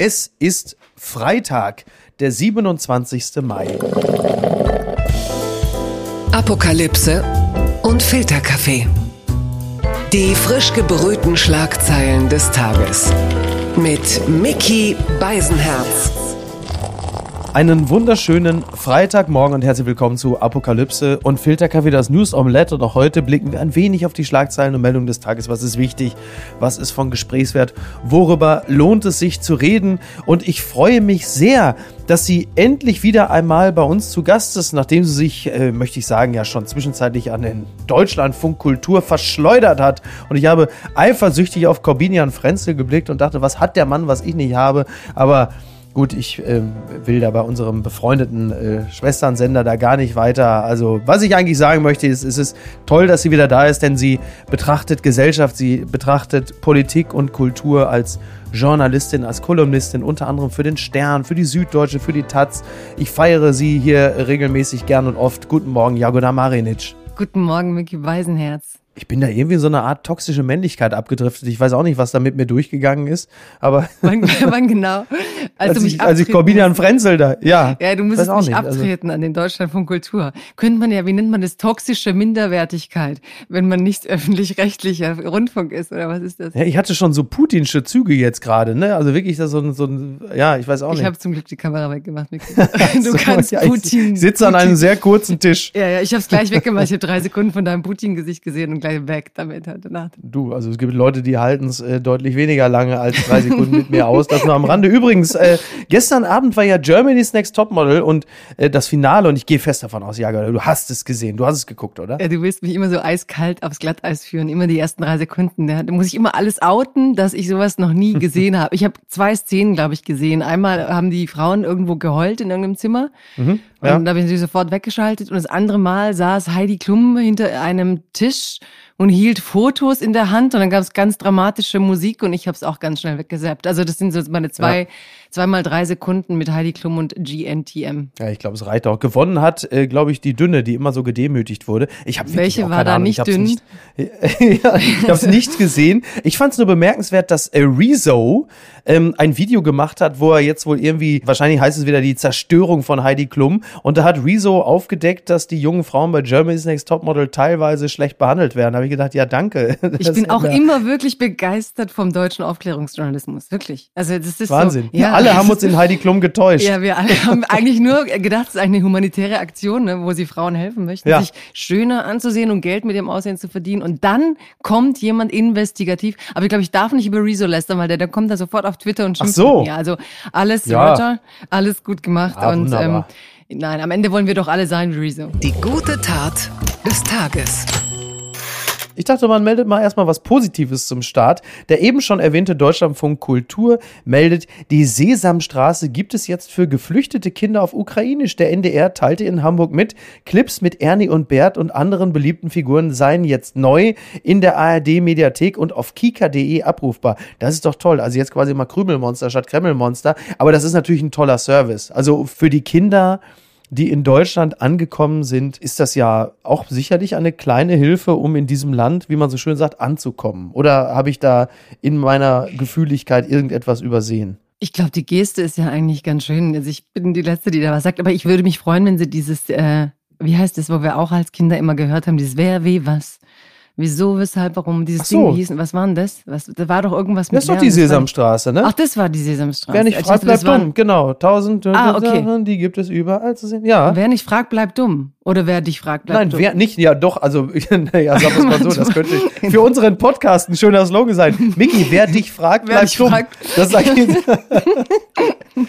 Es ist Freitag, der 27. Mai. Apokalypse und Filterkaffee. Die frisch gebrühten Schlagzeilen des Tages. Mit Mickey Beisenherz. Einen wunderschönen Freitagmorgen und herzlich willkommen zu Apokalypse und Filterkaffee, das News Omelette. Und auch heute blicken wir ein wenig auf die Schlagzeilen und Meldungen des Tages. Was ist wichtig? Was ist von Gesprächswert? Worüber lohnt es sich zu reden? Und ich freue mich sehr, dass sie endlich wieder einmal bei uns zu Gast ist, nachdem sie sich, äh, möchte ich sagen, ja schon zwischenzeitlich an den Deutschlandfunk Kultur verschleudert hat. Und ich habe eifersüchtig auf Corbinian Frenzel geblickt und dachte, was hat der Mann, was ich nicht habe? Aber Gut, ich äh, will da bei unserem befreundeten äh, Schwesternsender da gar nicht weiter. Also, was ich eigentlich sagen möchte, ist, es ist toll, dass sie wieder da ist, denn sie betrachtet Gesellschaft, sie betrachtet Politik und Kultur als Journalistin, als Kolumnistin, unter anderem für den Stern, für die Süddeutsche, für die Taz. Ich feiere sie hier regelmäßig gern und oft. Guten Morgen, Jagoda Marinic. Guten Morgen, Micky Weisenherz ich bin da irgendwie in so eine Art toxische Männlichkeit abgedriftet. Ich weiß auch nicht, was da mit mir durchgegangen ist, aber. Wann, wann genau? Als, als, ich, als ich Corbinian Frenzel da, ja. Ja, du musst mich also abtreten also. an den Deutschland von Kultur. Könnte man ja, wie nennt man das, toxische Minderwertigkeit, wenn man nicht öffentlich-rechtlicher Rundfunk ist, oder was ist das? Ja, ich hatte schon so putinsche Züge jetzt gerade, ne? Also wirklich da so ein, so ein, ja, ich weiß auch nicht. Ich habe zum Glück die Kamera weggemacht. Du so, kannst ja, Putin. Ich sitze an einem sehr kurzen Tisch. Ja, ja, ich habe es gleich weggemacht. Ich habe drei Sekunden von deinem Putin-Gesicht gesehen und gleich weg damit heute Nacht. Du, also es gibt Leute, die halten es äh, deutlich weniger lange als drei Sekunden mit mir aus. Das nur am Rande. Übrigens, äh, gestern Abend war ja Germany's Next Topmodel und äh, das Finale und ich gehe fest davon aus, ja, du hast es gesehen, du hast es geguckt, oder? Ja, du willst mich immer so eiskalt aufs Glatteis führen, immer die ersten drei Sekunden. Da muss ich immer alles outen, dass ich sowas noch nie gesehen habe. Ich habe zwei Szenen, glaube ich, gesehen. Einmal haben die Frauen irgendwo geheult in irgendeinem Zimmer. Mhm, ja. Und da habe ich sofort weggeschaltet. Und das andere Mal saß Heidi Klum hinter einem Tisch und hielt Fotos in der Hand und dann gab es ganz dramatische Musik und ich habe es auch ganz schnell weggesappt. Also das sind so meine zwei, ja. zweimal drei Sekunden mit Heidi Klum und GNTM. Ja, ich glaube, es reicht auch. Gewonnen hat, äh, glaube ich, die Dünne, die immer so gedemütigt wurde. Ich habe Welche war da Ahnung. nicht dünn? Nicht, ja, ich habe es nicht gesehen. Ich fand es nur bemerkenswert, dass äh, Rezo ähm, ein Video gemacht hat, wo er jetzt wohl irgendwie, wahrscheinlich heißt es wieder die Zerstörung von Heidi Klum. Und da hat Rezo aufgedeckt, dass die jungen Frauen bei Germany's Next Topmodel teilweise schlecht behandelt werden. Da habe ich gedacht, ja, danke. Ich bin auch immer wirklich begeistert vom deutschen Aufklärungsjournalismus. Wirklich. Also das ist Wahnsinn. So, ja, alle haben uns in Heidi Klum getäuscht. Ja, wir alle haben eigentlich nur gedacht, es ist eine humanitäre Aktion, ne, wo sie Frauen helfen möchten, ja. sich schöner anzusehen und Geld mit dem Aussehen zu verdienen. Und dann kommt jemand investigativ. Aber ich glaube, ich darf nicht über Rezo lästern, weil der, der kommt da sofort auf Twitter und schimpft. Ach so. Ja, also alles, ja. Roger, alles gut gemacht. Ah, und ähm, nein, am Ende wollen wir doch alle sein wie Rezo. Die gute Tat des Tages. Ich dachte, man meldet mal erstmal was Positives zum Start. Der eben schon erwähnte Deutschlandfunk Kultur meldet, die Sesamstraße gibt es jetzt für geflüchtete Kinder auf Ukrainisch. Der NDR teilte in Hamburg mit, Clips mit Ernie und Bert und anderen beliebten Figuren seien jetzt neu in der ARD Mediathek und auf kika.de abrufbar. Das ist doch toll. Also jetzt quasi mal Krümelmonster statt Kremmelmonster. Aber das ist natürlich ein toller Service. Also für die Kinder die in Deutschland angekommen sind, ist das ja auch sicherlich eine kleine Hilfe, um in diesem Land, wie man so schön sagt, anzukommen. Oder habe ich da in meiner Gefühligkeit irgendetwas übersehen? Ich glaube, die Geste ist ja eigentlich ganz schön. Also ich bin die Letzte, die da was sagt, aber ich würde mich freuen, wenn sie dieses, äh, wie heißt das, wo wir auch als Kinder immer gehört haben, dieses Wer, wie, was. Wieso, weshalb, warum dieses so. Ding hieß? Was war denn das? Was, da war doch irgendwas mit Das ist doch die Sesamstraße, ne? Ach, das war die Sesamstraße. Wer nicht fragt, bleibt dumm. Genau. Tausend ah, okay. Sachen, die gibt es überall zu sehen. Ja. Wer nicht fragt, bleibt dumm. Oder wer dich fragt, bleibt Nein, dumm. wer nicht, ja doch, also, naja, sag es mal so, das könnte für unseren Podcast ein schöner Slogan sein. Micky, wer dich fragt, wer bleibt dumm. Fragt. Das sag ich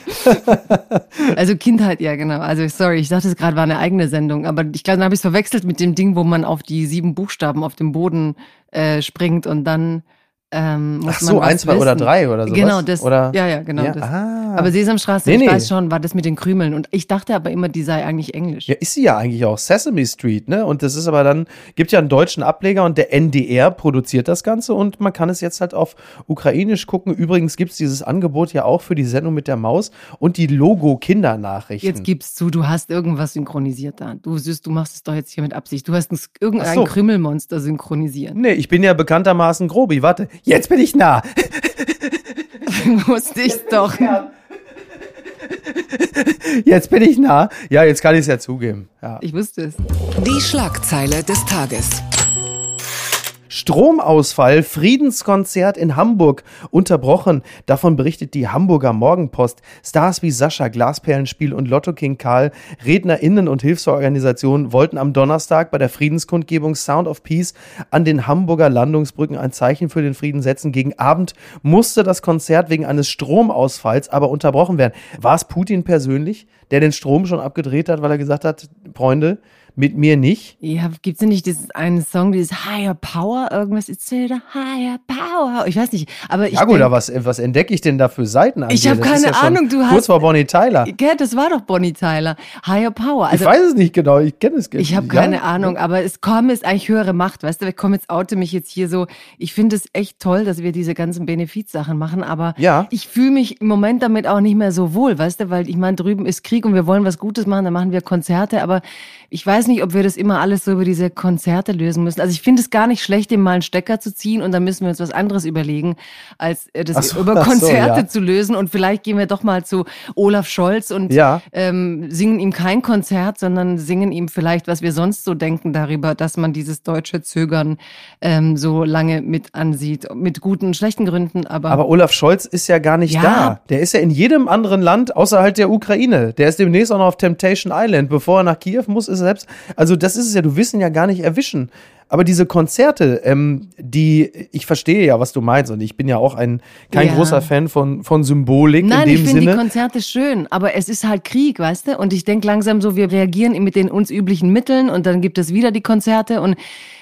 Also Kindheit, ja genau. Also sorry, ich dachte es gerade war eine eigene Sendung, aber ich glaube, dann habe ich es verwechselt mit dem Ding, wo man auf die sieben Buchstaben auf dem Boden äh, springt und dann ähm, Ach so, eins, zwei oder drei oder so. Genau, das. Oder? Ja, ja, genau. Ja, das. Ah. Aber Sesamstraße, nee, ich nee. weiß schon, war das mit den Krümeln. Und ich dachte aber immer, die sei eigentlich Englisch. Ja, ist sie ja eigentlich auch. Sesame Street, ne? Und das ist aber dann, gibt ja einen deutschen Ableger und der NDR produziert das Ganze und man kann es jetzt halt auf Ukrainisch gucken. Übrigens gibt es dieses Angebot ja auch für die Sendung mit der Maus und die Logo-Kindernachrichten. Jetzt gibst du, du hast irgendwas synchronisiert da. Du süß, du machst es doch jetzt hier mit Absicht. Du hast ein, irgendein so. Krümelmonster synchronisiert. Nee, ich bin ja bekanntermaßen Grobi. Warte, jetzt bin ich nah. Wusste ich doch. Jetzt bin ich nah. Ja, jetzt kann ich es ja zugeben. Ja. Ich wusste es. Die Schlagzeile des Tages. Stromausfall, Friedenskonzert in Hamburg unterbrochen. Davon berichtet die Hamburger Morgenpost. Stars wie Sascha, Glasperlenspiel und Lotto King Karl, RednerInnen und Hilfsorganisationen wollten am Donnerstag bei der Friedenskundgebung Sound of Peace an den Hamburger Landungsbrücken ein Zeichen für den Frieden setzen. Gegen Abend musste das Konzert wegen eines Stromausfalls aber unterbrochen werden. War es Putin persönlich, der den Strom schon abgedreht hat, weil er gesagt hat, Freunde, mit mir nicht. Ja, gibt's denn nicht diesen einen Song, dieses Higher Power, irgendwas, it's still the Higher Power. Ich weiß nicht, aber ich. Ja gut, aber was, was entdecke ich denn da für Seiten an Ich dir? hab Das ist keine ja Ahnung, du Kurz hast- vor Bonnie Tyler. Ja, das war doch Bonnie Tyler. Higher Power. ich Also, weiß es nicht genau, ich kenne es gar Ich habe ja? keine Ahnung, aber es kommt ist eigentlich höhere Macht, weißt du? Ich komme jetzt oute mich jetzt hier so. Ich finde es echt toll, dass wir diese ganzen Benefizsachen machen, aber Ja. ich fühle mich im Moment damit auch nicht mehr so wohl, weißt du? Weil ich meine, drüben ist Krieg und wir wollen was Gutes machen, dann machen wir Konzerte, aber ich weiß nicht, ob wir das immer alles so über diese Konzerte lösen müssen. Also ich finde es gar nicht schlecht, dem mal einen Stecker zu ziehen und dann müssen wir uns was anderes überlegen, als äh, das so, über ach so, Konzerte ja. zu lösen. Und vielleicht gehen wir doch mal zu Olaf Scholz und Ja. ähm, singen ihm kein Konzert, sondern singen ihm vielleicht, was wir sonst so denken darüber, dass man dieses deutsche Zögern ähm, so lange mit ansieht. Mit guten und schlechten Gründen, aber, Aber Olaf Scholz ist ja gar nicht Ja. da. Der ist ja in jedem anderen Land außerhalb der Ukraine. Der ist demnächst auch noch auf Temptation Island. Bevor er nach Kiew muss, ist er selbst. Also das ist es ja, du willst ihn ja gar nicht erwischen. Aber diese Konzerte, ähm, die, ich verstehe ja, was du meinst, und ich bin ja auch ein kein Ja. großer Fan von, von Symbolik Nein, in ich dem finde die. Konzerte schön, aber es ist halt Krieg, weißt du? Und ich denke langsam so, wir reagieren mit den uns üblichen Mitteln und dann gibt es wieder die Konzerte und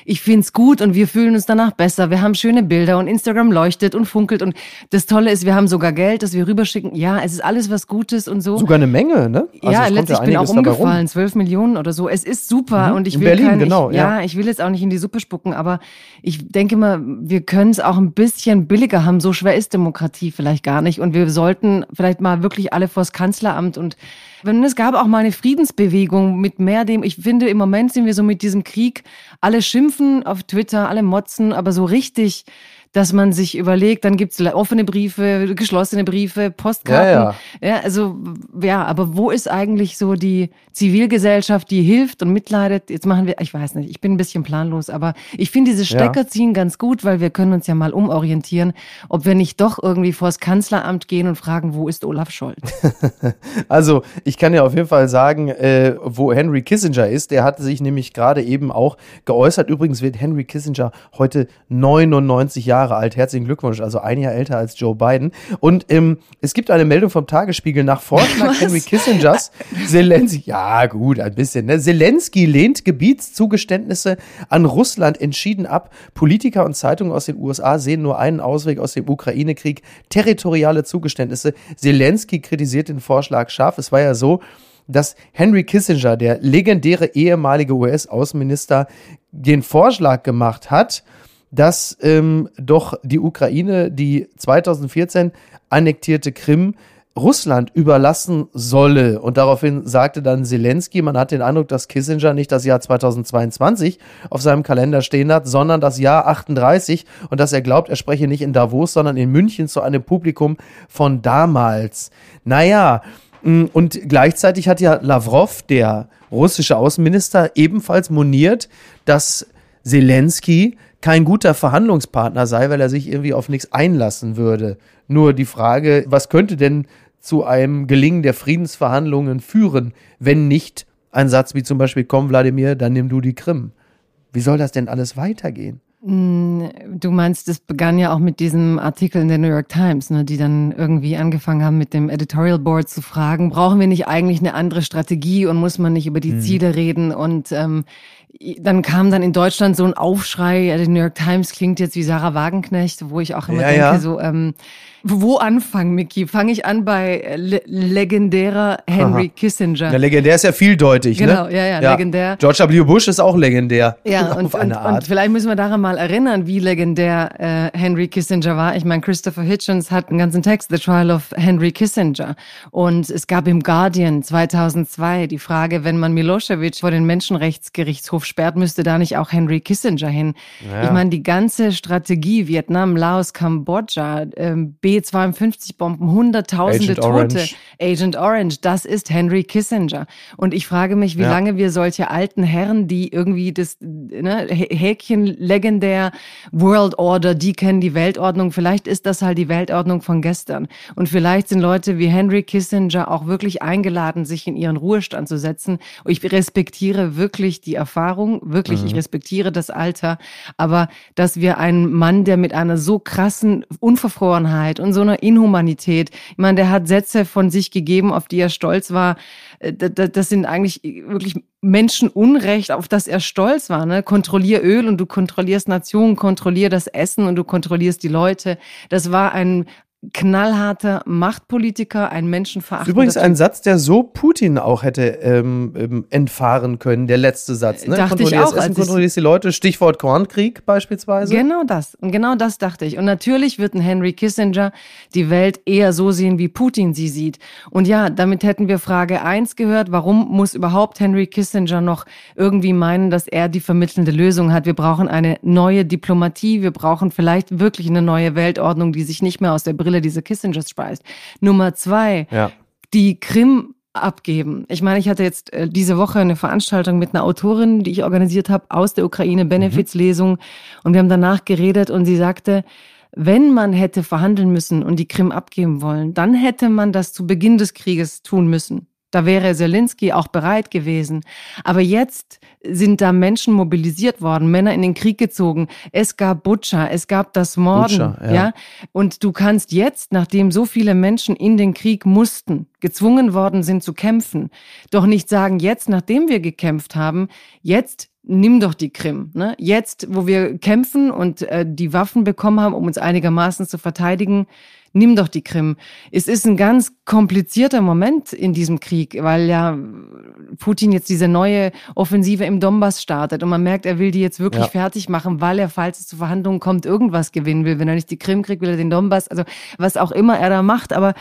ich find's gut und wir fühlen uns danach besser. Wir haben schöne Bilder und Instagram leuchtet und funkelt und das Tolle ist, wir haben sogar Geld, das wir rüberschicken. Ja, es ist alles was Gutes und so. Sogar eine Menge, ne? Also ja, es letztlich bin einiges auch umgefallen, 12 Millionen oder so. Es ist super Mhm, und ich in will Berlin, keine, genau, ich, ja. ja, ich will jetzt auch nicht in die Suppe spucken, aber ich denke mal, wir können es auch ein bisschen billiger haben. So schwer ist Demokratie vielleicht gar nicht und wir sollten vielleicht mal wirklich alle vors Kanzleramt und wenn es gab auch mal eine Friedensbewegung mit mehr dem, ich finde im Moment sind wir so mit diesem Krieg, alle schimpfen auf Twitter, alle motzen, aber so richtig dass man sich überlegt, dann gibt's offene Briefe, geschlossene Briefe, Postkarten. Ja, Ja, also ja, aber wo ist eigentlich so die Zivilgesellschaft, die hilft und mitleidet? Jetzt machen wir, ich weiß nicht, ich bin ein bisschen planlos, aber ich finde diese Stecker ziehen ganz gut, weil wir können uns ja mal umorientieren, ob wir nicht doch irgendwie vors Kanzleramt gehen und fragen, wo ist Olaf Scholz? Also, ich kann ja auf jeden Fall sagen, äh, wo Henry Kissinger ist. Der hatte sich nämlich gerade eben auch geäußert. Übrigens wird Henry Kissinger heute 99 Jahre alt. Herzlichen Glückwunsch, also ein Jahr älter als Joe Biden. Und ähm, es gibt eine Meldung vom Tagesspiegel nach Vorschlag Was? Henry Kissingers. Zelensky, ja gut, ein bisschen. Ne? Zelensky lehnt Gebietszugeständnisse an Russland entschieden ab. Politiker und Zeitungen aus den USA sehen nur einen Ausweg aus dem Ukraine-Krieg, territoriale Zugeständnisse. Zelensky kritisiert den Vorschlag scharf. Es war ja so, dass Henry Kissinger, der legendäre ehemalige US-Außenminister, den Vorschlag gemacht hat, dass ähm, doch die Ukraine die 2014 annektierte Krim Russland überlassen solle. Und daraufhin sagte dann Zelensky, man hat den Eindruck, dass Kissinger nicht das Jahr 2022 auf seinem Kalender stehen hat, sondern das Jahr 38 und dass er glaubt, er spreche nicht in Davos, sondern in München zu einem Publikum von damals. Naja, mh, und gleichzeitig hat ja Lavrov, der russische Außenminister, ebenfalls moniert, dass Zelensky kein guter Verhandlungspartner sei, weil er sich irgendwie auf nichts einlassen würde. Nur die Frage, was könnte denn zu einem Gelingen der Friedensverhandlungen führen, wenn nicht ein Satz wie zum Beispiel, komm Wladimir, dann nimm du die Krim. Wie soll das denn alles weitergehen? Du meinst, das begann ja auch mit diesem Artikel in der New York Times, ne, die dann irgendwie angefangen haben, mit dem Editorial Board zu fragen, brauchen wir nicht eigentlich eine andere Strategie und muss man nicht über die Ziele reden? Und ähm, dann kam dann in Deutschland so ein Aufschrei, ja, die New York Times klingt jetzt wie Sarah Wagenknecht, wo ich auch immer Ja, denke, ja. so, ähm, wo anfangen, Mickey? Fange ich an bei äh, le legendärer Henry Kissinger. Der legendär ist ja vieldeutig, Genau, ne? ja, ja, legendär. George W. Bush ist auch legendär. Ja, und, auf eine und, Art. und vielleicht müssen wir daran mal erinnern, wie legendär äh, Henry Kissinger war. Ich meine, Christopher Hitchens hat einen ganzen Text, The Trial of Henry Kissinger. Und es gab im Guardian 2002 die Frage, wenn man Milosevic vor den Menschenrechtsgerichtshof sperrt, müsste da nicht auch Henry Kissinger hin? Ja. Ich meine, die ganze Strategie, Vietnam, Laos, Kambodscha, äh, B-52-Bomben, Hunderttausende Agent Tote, Orange. Agent Orange, das ist Henry Kissinger. Und ich frage mich, wie ja. lange wir solche alten Herren, die irgendwie das ne, Häkchen legendär World Order, die kennen die Weltordnung. Vielleicht ist das halt die Weltordnung von gestern. Und vielleicht sind Leute wie Henry Kissinger auch wirklich eingeladen, sich in ihren Ruhestand zu setzen. Ich respektiere wirklich die Erfahrung, wirklich, mhm. ich respektiere das Alter. Aber dass wir einen Mann, der mit einer so krassen Unverfrorenheit und so einer Inhumanität, ich meine, der hat Sätze von sich gegeben, auf die er stolz war, äh, das sind eigentlich wirklich Menschenunrecht, auf das er stolz war. Ne? Kontrollier Öl und du kontrollierst Nationen, kontrollier das Essen und du kontrollierst die Leute. Das war ein, knallharter Machtpolitiker, ein Menschenverachter. Übrigens ein Satz, der so Putin auch hätte ähm, ähm, entfahren können, der letzte Satz. Ne? Dachte ich auch. Essen, kontrollierst die Leute, Stichwort Kornkrieg beispielsweise. Genau das. Und genau das dachte ich. Und natürlich wird ein Henry Kissinger die Welt eher so sehen, wie Putin sie sieht. Und ja, damit hätten wir Frage eins gehört. Warum muss überhaupt Henry Kissinger noch irgendwie meinen, dass er die vermittelnde Lösung hat? Wir brauchen eine neue Diplomatie. Wir brauchen vielleicht wirklich eine neue Weltordnung, die sich nicht mehr aus der Brille diese Kissingers speist. Nummer zwei, ja. die Krim abgeben. Ich meine, ich hatte jetzt äh, diese Woche eine Veranstaltung mit einer Autorin, die ich organisiert habe, aus der Ukraine, Benefizlesung. Mhm. Und wir haben danach geredet und sie sagte, wenn man hätte verhandeln müssen und die Krim abgeben wollen, dann hätte man das zu Beginn des Krieges tun müssen. Da wäre Zelensky auch bereit gewesen. Aber jetzt sind da Menschen mobilisiert worden, Männer in den Krieg gezogen. Es gab Butcher, es gab das Morden, Butcher, ja. ja. Und du kannst jetzt, nachdem so viele Menschen in den Krieg mussten, gezwungen worden sind zu kämpfen, doch nicht sagen, jetzt, nachdem wir gekämpft haben, jetzt nimm doch die Krim. Ne? Jetzt, wo wir kämpfen und äh, die Waffen bekommen haben, um uns einigermaßen zu verteidigen, nimm doch die Krim. Es ist ein ganz komplizierter Moment in diesem Krieg, weil ja Putin jetzt diese neue Offensive im Donbass startet und man merkt, er will die jetzt wirklich ja. fertig machen, weil er, falls es zu Verhandlungen kommt, irgendwas gewinnen will. Wenn er nicht die Krim kriegt, will er den Donbass, also was auch immer er da macht, aber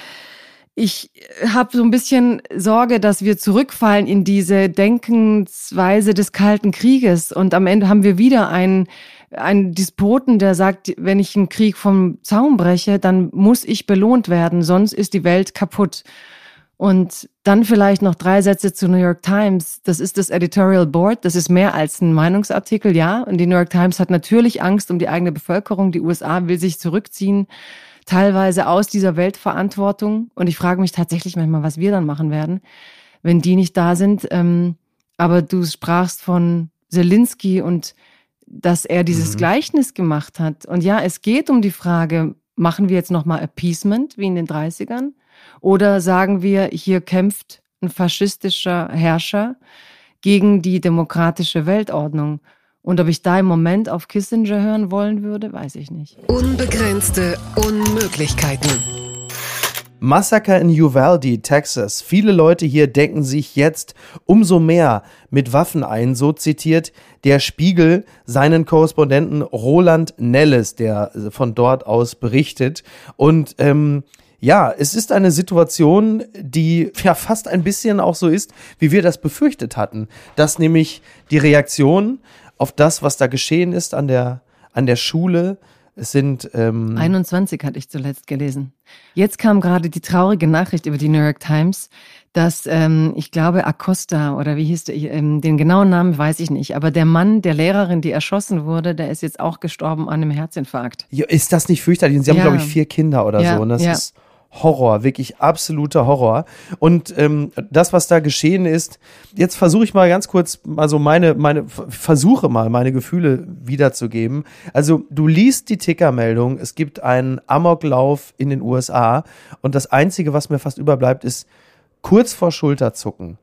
ich habe so ein bisschen Sorge, dass wir zurückfallen in diese Denkensweise des Kalten Krieges und am Ende haben wir wieder einen ein Despoten, der sagt, wenn ich einen Krieg vom Zaun breche, dann muss ich belohnt werden, sonst ist die Welt kaputt. Und dann vielleicht noch drei Sätze zu New York Times. Das ist das Editorial Board. Das ist mehr als ein Meinungsartikel, ja. Und die New York Times hat natürlich Angst um die eigene Bevölkerung. Die USA will sich zurückziehen, teilweise aus dieser Weltverantwortung. Und ich frage mich tatsächlich manchmal, was wir dann machen werden, wenn die nicht da sind. Ähm, aber du sprachst von Zelensky und dass er dieses mhm. Gleichnis gemacht hat. Und ja, es geht um die Frage, machen wir jetzt nochmal Appeasement wie in den 30ern? Oder sagen wir, hier kämpft ein faschistischer Herrscher gegen die demokratische Weltordnung? Und ob ich da im Moment auf Kissinger hören wollen würde, weiß ich nicht. Unbegrenzte Unmöglichkeiten. Massaker in Uvalde, Texas. Viele Leute hier denken sich jetzt umso mehr mit Waffen ein, so zitiert der Spiegel seinen Korrespondenten Roland Nelles, der von dort aus berichtet. Und ähm, ja, es ist eine Situation, die ja fast ein bisschen auch so ist, wie wir das befürchtet hatten, dass nämlich die Reaktion auf das, was da geschehen ist an der an der Schule, es sind ähm 21 hatte ich zuletzt gelesen. Jetzt kam gerade die traurige Nachricht über die New York Times, dass ähm, ich glaube Acosta oder wie hieß der, ähm, den genauen Namen weiß ich nicht, aber der Mann der Lehrerin, die erschossen wurde, der ist jetzt auch gestorben an einem Herzinfarkt. Ja, ist das nicht fürchterlich? Und sie haben glaube ich vier Kinder oder ja, so. Und das ja. ist Horror, wirklich absoluter Horror. Und ähm, das, was da geschehen ist, jetzt versuche ich mal ganz kurz, also meine, meine, versuche mal meine Gefühle wiederzugeben. Also du liest die Tickermeldung, es gibt einen Amoklauf in den USA und das Einzige, was mir fast überbleibt, ist kurz vor Schulterzucken.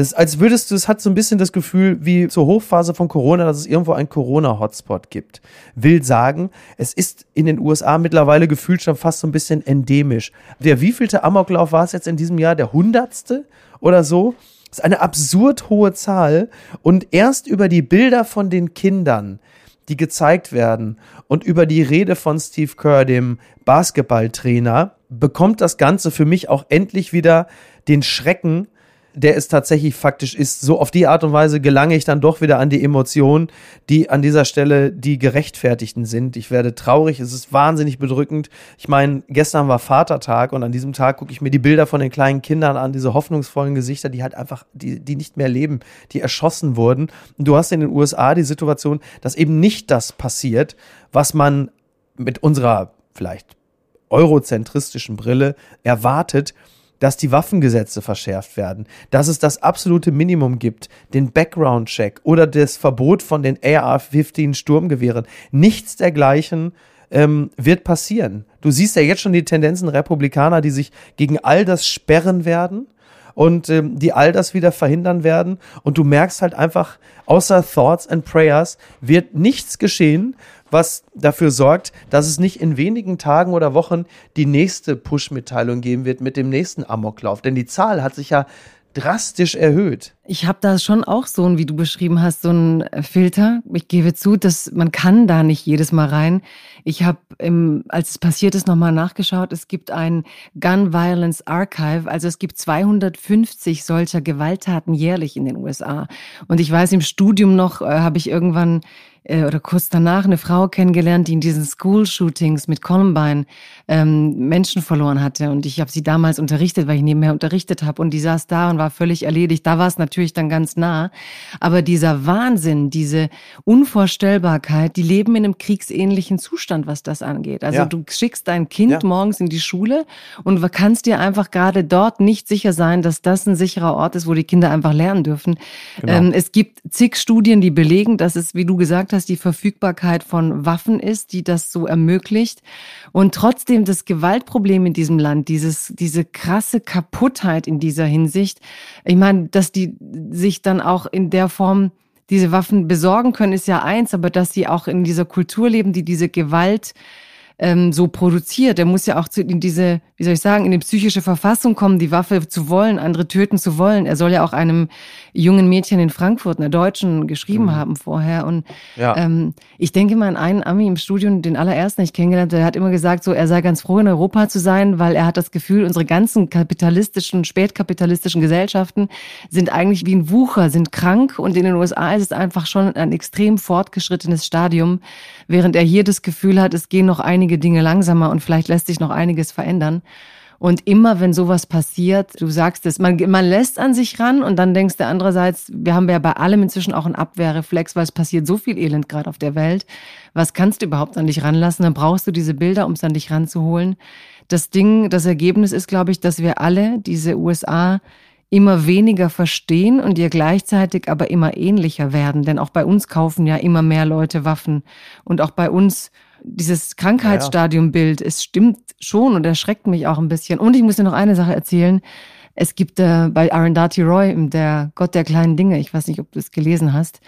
Das als würdest du, es hat so ein bisschen das Gefühl wie zur Hochphase von Corona, dass es irgendwo einen Corona-Hotspot gibt. Will sagen, es ist in den USA mittlerweile gefühlt schon fast so ein bisschen endemisch. Der wievielte Amoklauf war es jetzt in diesem Jahr? Der hundertste oder so? Das ist eine absurd hohe Zahl. Und erst über die Bilder von den Kindern, die gezeigt werden und über die Rede von Steve Kerr, dem Basketballtrainer, bekommt das Ganze für mich auch endlich wieder den Schrecken, der es tatsächlich faktisch ist. So auf die Art und Weise gelange ich dann doch wieder an die Emotionen, die an dieser Stelle die gerechtfertigten sind. Ich werde traurig, es ist wahnsinnig bedrückend. Ich meine, gestern war Vatertag und an diesem Tag gucke ich mir die Bilder von den kleinen Kindern an, diese hoffnungsvollen Gesichter, die halt einfach, die, die nicht mehr leben, die erschossen wurden. Und du hast in den USA die Situation, dass eben nicht das passiert, was man mit unserer vielleicht eurozentristischen Brille erwartet, dass die Waffengesetze verschärft werden, dass es das absolute Minimum gibt, den Background-Check oder das Verbot von den AR-15 Sturmgewehren. Nichts dergleichen ähm, wird passieren. Du siehst ja jetzt schon die Tendenzen Republikaner, die sich gegen all das sperren werden und ähm, die all das wieder verhindern werden. Und du merkst halt einfach, außer Thoughts and Prayers wird nichts geschehen, was dafür sorgt, dass es nicht in wenigen Tagen oder Wochen die nächste Push-Mitteilung geben wird mit dem nächsten Amoklauf. Denn die Zahl hat sich ja drastisch erhöht. Ich habe da schon auch so ein, wie du beschrieben hast, so ein Filter. Ich gebe zu, dass man kann da nicht jedes Mal rein. Ich habe, als es passiert ist, nochmal nachgeschaut. Es gibt ein Gun Violence Archive. Also es gibt 250 solcher Gewalttaten jährlich in den USA. Und ich weiß, im Studium noch äh, habe ich irgendwann äh, oder kurz danach eine Frau kennengelernt, die in diesen School-Shootings mit Columbine ähm, Menschen verloren hatte. Und ich habe sie damals unterrichtet, weil ich nebenher unterrichtet habe. Und die saß da und war völlig erledigt. Da war es natürlich dann ganz nah. Aber dieser Wahnsinn, diese Unvorstellbarkeit, die leben in einem kriegsähnlichen Zustand, was das angeht. Also ja. du schickst dein Kind ja. morgens in die Schule und kannst dir einfach gerade dort nicht sicher sein, dass das ein sicherer Ort ist, wo die Kinder einfach lernen dürfen. Genau. Ähm, es gibt zig Studien, die belegen, dass es, wie du gesagt gesagt hast, die Verfügbarkeit von Waffen ist, die das so ermöglicht. Und trotzdem das Gewaltproblem in diesem Land, dieses, diese krasse Kaputtheit in dieser Hinsicht. Ich meine, dass die sich dann auch in der Form diese Waffen besorgen können, ist ja eins, aber dass sie auch in dieser Kultur leben, die diese Gewalt ähm, so produziert. Er muss ja auch zu, in diese, wie soll ich sagen, in die psychische Verfassung kommen, die Waffe zu wollen, andere töten zu wollen. Er soll ja auch einem jungen Mädchen in Frankfurt, einer Deutschen, geschrieben mhm. haben vorher. Und ja. ähm, ich denke mal an einen Ami im Studium, den allerersten, den ich kennengelernt der hat immer gesagt, so er sei ganz froh, in Europa zu sein, weil er hat das Gefühl, unsere ganzen kapitalistischen, spätkapitalistischen Gesellschaften sind eigentlich wie ein Wucher, sind krank und in den USA ist es einfach schon ein extrem fortgeschrittenes Stadium, während er hier das Gefühl hat, es gehen noch einige einige Dinge langsamer und vielleicht lässt sich noch einiges verändern. Und immer, wenn sowas passiert, du sagst es, man, man lässt an sich ran und dann denkst du andererseits, wir haben ja bei allem inzwischen auch einen Abwehrreflex, weil es passiert so viel Elend gerade auf der Welt. Was kannst du überhaupt an dich ranlassen? Dann brauchst du diese Bilder, um es an dich ranzuholen. Das Ding, das Ergebnis ist, glaube ich, dass wir alle diese USA immer weniger verstehen und ihr gleichzeitig aber immer ähnlicher werden. Denn auch bei uns kaufen ja immer mehr Leute Waffen und auch bei uns dieses Krankheitsstadiumbild, es stimmt schon und erschreckt mich auch ein bisschen. Und ich muss dir noch eine Sache erzählen. Es gibt äh, bei Arundhati Roy, der Gott der kleinen Dinge, ich weiß nicht, ob du es gelesen hast,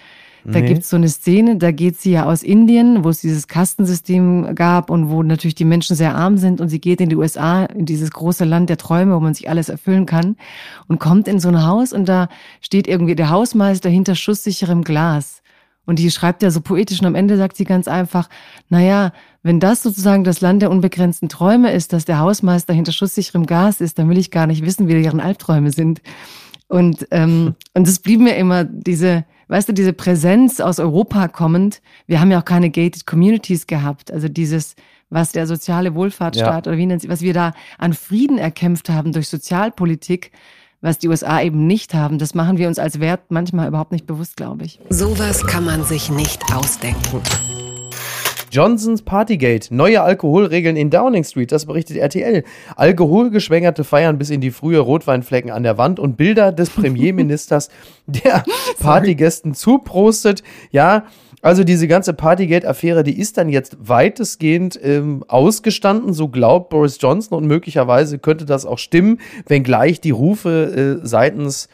da nee. gibt's so eine Szene, da geht sie ja aus Indien, wo es dieses Kastensystem gab und wo natürlich die Menschen sehr arm sind und sie geht in die USA, in dieses große Land der Träume, wo man sich alles erfüllen kann und kommt in so ein Haus und da steht irgendwie der Hausmeister hinter schusssicherem Glas. Und die schreibt ja so poetisch und am Ende sagt sie ganz einfach, naja, wenn das sozusagen das Land der unbegrenzten Träume ist, dass der Hausmeister hinter schusssicherem Gas ist, dann will ich gar nicht wissen, wie deren Albträume sind. Und, ähm, und es blieb mir immer diese, weißt du, diese Präsenz aus Europa kommend. Wir haben ja auch keine gated communities gehabt. Also dieses, was der soziale Wohlfahrtsstaat ja. oder wie nennt sie, was wir da an Frieden erkämpft haben durch Sozialpolitik, was die USA eben nicht haben. Das machen wir uns als Wert manchmal überhaupt nicht bewusst, glaube ich. Sowas kann man sich nicht ausdenken. Johnsons Partygate. Neue Alkoholregeln in Downing Street. Das berichtet RTL. Alkoholgeschwängerte Feiern bis in die frühe Rotweinflecken an der Wand und Bilder des Premierministers, der Partygästen zuprostet. Ja, also diese ganze Partygate-Affäre, die ist dann jetzt weitestgehend ähm, ausgestanden, so glaubt Boris Johnson. Und möglicherweise könnte das auch stimmen, wenngleich die Rufe äh, seitens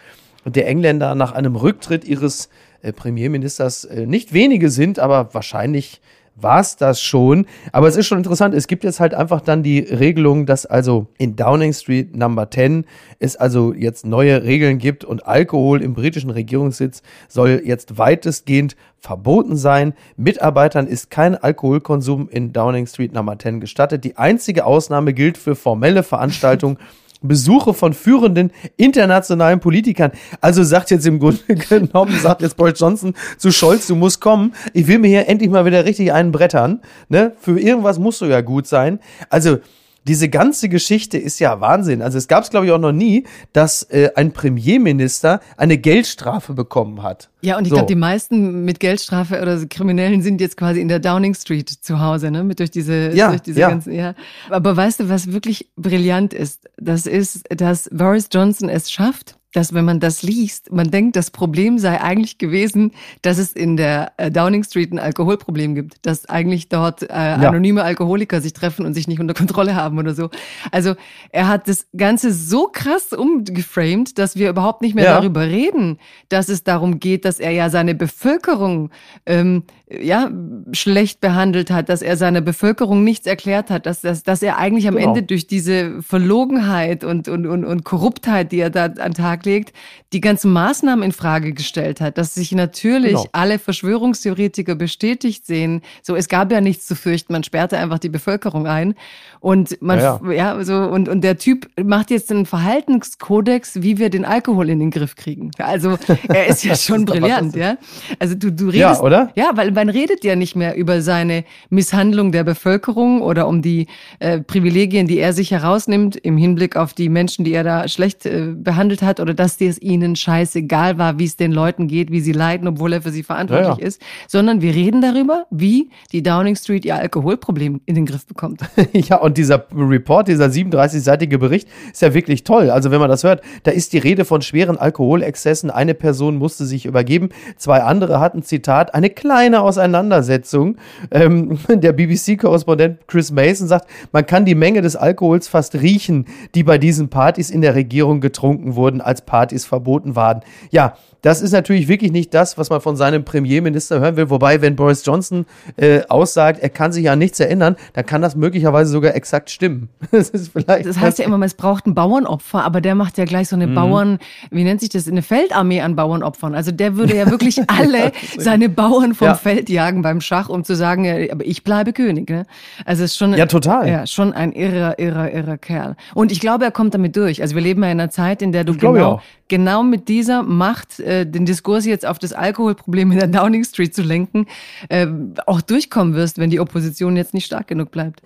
der Engländer nach einem Rücktritt ihres äh, Premierministers äh, nicht wenige sind, aber wahrscheinlich war's das schon. Aber es ist schon interessant. Es gibt jetzt halt einfach dann die Regelung, dass also in Downing Street Number 10 es also jetzt neue Regeln gibt und Alkohol im britischen Regierungssitz soll jetzt weitestgehend verboten sein. Mitarbeitern ist kein Alkoholkonsum in Downing Street Number 10 gestattet. Die einzige Ausnahme gilt für formelle Veranstaltungen Besuche von führenden internationalen Politikern. Also sagt jetzt im Grunde genommen, sagt jetzt Boris Johnson zu Scholz, du musst kommen. Ich will mir hier endlich mal wieder richtig einen brettern. Ne? Für irgendwas musst du ja gut sein. Also diese ganze Geschichte ist ja Wahnsinn. Also es gab es, glaube ich, auch noch nie, dass äh, ein Premierminister eine Geldstrafe bekommen hat. Ja, und ich so. glaube, die meisten mit Geldstrafe oder Kriminellen sind jetzt quasi in der Downing Street zu Hause, ne? Mit durch diese, ja, durch diese ja. ganzen, ja. Aber weißt du, was wirklich brillant ist? Das ist, dass Boris Johnson es schafft, dass wenn man das liest, man denkt, das Problem sei eigentlich gewesen, dass es in der äh, Downing Street ein Alkoholproblem gibt, dass eigentlich dort äh, anonyme Alkoholiker sich treffen und sich nicht unter Kontrolle haben oder so. Also er hat das Ganze so krass umgeframed, dass wir überhaupt nicht mehr ja. darüber reden, dass es darum geht, dass er ja seine Bevölkerung ähm, ja schlecht behandelt hat, dass er seiner Bevölkerung nichts erklärt hat, dass, dass, dass er eigentlich am genau. Ende durch diese Verlogenheit und, und, und, und Korruptheit, die er da an Tag Tag legt, die ganzen Maßnahmen in Frage gestellt hat, dass sich natürlich genau. alle Verschwörungstheoretiker bestätigt sehen. So, es gab ja nichts zu fürchten, man sperrte einfach die Bevölkerung ein und man, ja, ja. ja so und und der Typ macht jetzt einen Verhaltenskodex, wie wir den Alkohol in den Griff kriegen. Also er ist ja schon brillant, ja. Also du du redest, ja, oder? Ja, weil man redet ja nicht mehr über seine Misshandlung der Bevölkerung oder um die äh, Privilegien, die er sich herausnimmt im Hinblick auf die Menschen, die er da schlecht äh, behandelt hat oder dass es ihnen scheißegal war, wie es den Leuten geht, wie sie leiden, obwohl er für sie verantwortlich ja, ja. ist, sondern wir reden darüber, wie die Downing Street ihr Alkoholproblem in den Griff bekommt. ja, und dieser Report, dieser 37-seitige Bericht ist ja wirklich toll. Also wenn man das hört, da ist die Rede von schweren Alkoholexzessen. Eine Person musste sich übergeben, zwei andere hatten, Zitat, eine kleine Auseinandersetzung. Ähm, der BBC-Korrespondent Chris Mason sagt, man kann die Menge des Alkohols fast riechen, die bei diesen Partys in der Regierung getrunken wurden, als Partys verboten waren. Ja, das ist natürlich wirklich nicht das, was man von seinem Premierminister hören will. Wobei, wenn Boris Johnson äh, aussagt, er kann sich an nichts erinnern, dann kann das möglicherweise sogar exakt stimmen. das, ist vielleicht das heißt ja immer, es braucht ein Bauernopfer, aber der macht ja gleich so eine mhm. Bauern, wie nennt sich das, eine Feldarmee an Bauernopfern. Also der würde ja wirklich alle seine Bauern vom ja. Feld jagen beim Schach, um zu sagen, ja, aber ich bleibe König. Ne? Also es ist schon, ja, total. Ja, schon ein irrer, irrer, irrer Kerl. Und ich glaube, er kommt damit durch. Also wir leben ja in einer Zeit, in der du genau, genau mit dieser Macht äh, den Diskurs jetzt auf das Alkoholproblem in der Downing Street zu lenken, äh, auch durchkommen wirst, wenn die Opposition jetzt nicht stark genug bleibt.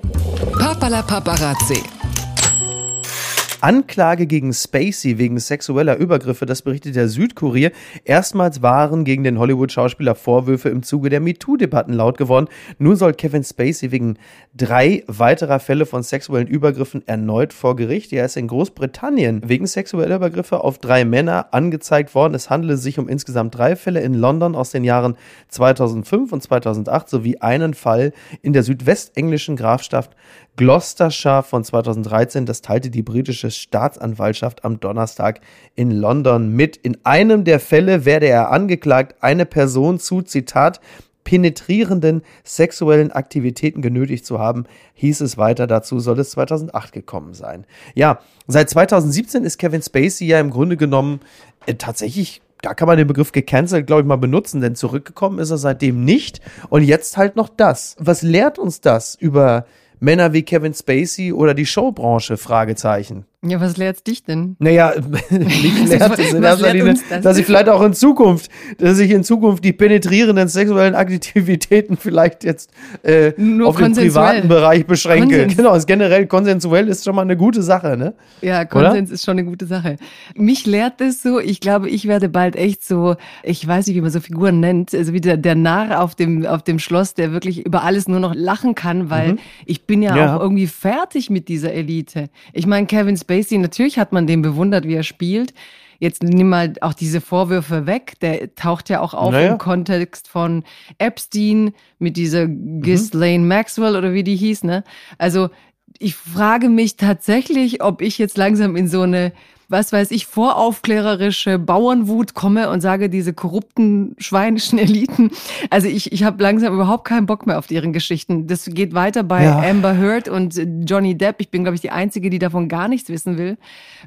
Papala Paparazzi. Anklage gegen Spacey wegen sexueller Übergriffe, das berichtet der Südkurier. Erstmals waren gegen den Hollywood-Schauspieler Vorwürfe im Zuge der MeToo-Debatten laut geworden. Nun soll Kevin Spacey wegen drei weiterer Fälle von sexuellen Übergriffen erneut vor Gericht. Er ist in Großbritannien wegen sexueller Übergriffe auf drei Männer angezeigt worden. Es handele sich um insgesamt drei Fälle in London aus den Jahren 2005 und 2008 sowie einen Fall in der südwestenglischen Grafschaft Gloucestershire von 2013. Das teilte die britische Staatsanwaltschaft am Donnerstag in London mit. In einem der Fälle werde er angeklagt, eine Person zu, Zitat, penetrierenden sexuellen Aktivitäten genötigt zu haben, hieß es weiter. Dazu soll es 2008 gekommen sein. Ja, seit 2017 ist Kevin Spacey ja im Grunde genommen äh, tatsächlich da kann man den Begriff gecancelt, glaube ich, mal benutzen, denn zurückgekommen ist er seitdem nicht. Und jetzt halt noch das. Was lehrt uns das über Männer wie Kevin Spacey oder die Showbranche? Fragezeichen. Ja, was lehrt dich denn? Naja, mich lehrt es in erster Linie, das? dass ich vielleicht auch in Zukunft, dass ich in Zukunft die penetrierenden sexuellen Aktivitäten vielleicht jetzt äh, auf den privaten Bereich beschränke. Konsens. Genau, ist generell konsensuell ist schon mal eine gute Sache, ne? Ja, Konsens Oder? ist schon eine gute Sache. Mich lehrt das so, ich glaube, ich werde bald echt so, ich weiß nicht, wie man so Figuren nennt, also wie der, der Narr auf dem, auf dem Schloss, der wirklich über alles nur noch lachen kann, weil mhm. ich bin ja, ja, auch irgendwie fertig mit dieser Elite. Ich meine, Kevin Spacey Spacey, natürlich hat man den bewundert, wie er spielt. Jetzt nimm mal auch diese Vorwürfe weg. Der taucht ja auch auf naja. im Kontext von Epstein mit dieser Ghislaine mhm. Maxwell oder wie die hieß, ne? Also ich frage mich tatsächlich, ob ich jetzt langsam in so eine was weiß ich, voraufklärerische Bauernwut komme und sage, diese korrupten schweinischen Eliten. Also ich, ich habe langsam überhaupt keinen Bock mehr auf deren Geschichten. Das geht weiter bei ja. Amber Heard und Johnny Depp. Ich bin, glaube ich, die Einzige, die davon gar nichts wissen will,